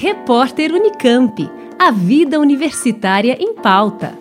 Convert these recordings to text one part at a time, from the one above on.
Repórter Unicamp. A vida universitária em pauta.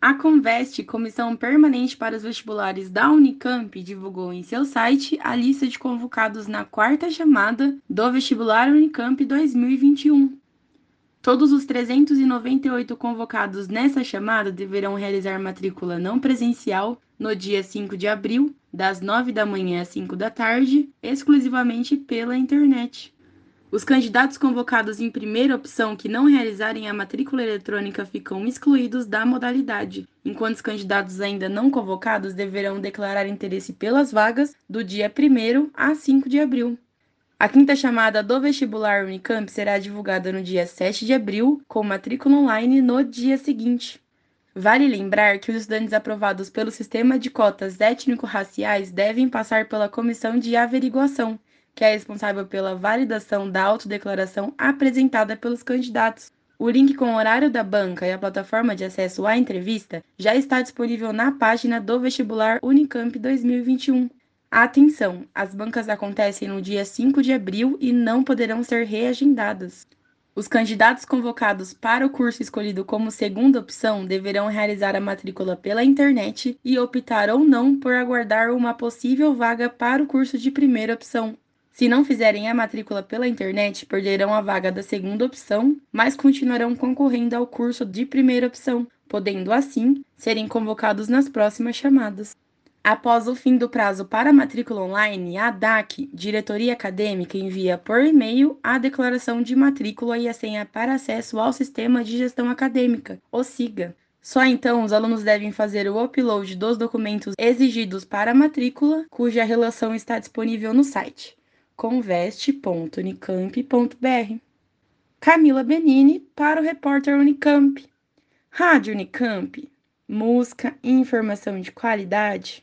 A Conveste, Comissão Permanente para os Vestibulares da Unicamp, divulgou em seu site a lista de convocados na quarta chamada do Vestibular Unicamp 2021. Todos os 398 convocados nessa chamada deverão realizar matrícula não presencial no dia 5 de abril, das 9 da manhã às 5 da tarde, exclusivamente pela internet. Os candidatos convocados em primeira opção que não realizarem a matrícula eletrônica ficam excluídos da modalidade, enquanto os candidatos ainda não convocados deverão declarar interesse pelas vagas do dia 1 a 5 de abril. A quinta chamada do vestibular Unicamp será divulgada no dia 7 de abril, com matrícula online no dia seguinte. Vale lembrar que os estudantes aprovados pelo sistema de cotas étnico-raciais devem passar pela comissão de averiguação, que é responsável pela validação da autodeclaração apresentada pelos candidatos. O link com o horário da banca e a plataforma de acesso à entrevista já está disponível na página do vestibular Unicamp 2021. Atenção! As bancas acontecem no dia 5 de abril e não poderão ser reagendadas. Os candidatos convocados para o curso escolhido como segunda opção deverão realizar a matrícula pela internet e optar ou não por aguardar uma possível vaga para o curso de primeira opção. Se não fizerem a matrícula pela internet, perderão a vaga da segunda opção, mas continuarão concorrendo ao curso de primeira opção, podendo assim serem convocados nas próximas chamadas. Após o fim do prazo para matrícula online, a DAC, Diretoria Acadêmica, envia por e-mail a declaração de matrícula e a senha para acesso ao Sistema de Gestão Acadêmica, o SIGA. Só então os alunos devem fazer o upload dos documentos exigidos para a matrícula, cuja relação está disponível no site conveste.unicamp.br. Camila Benini para o repórter Unicamp. Rádio Unicamp. Música e informação de qualidade.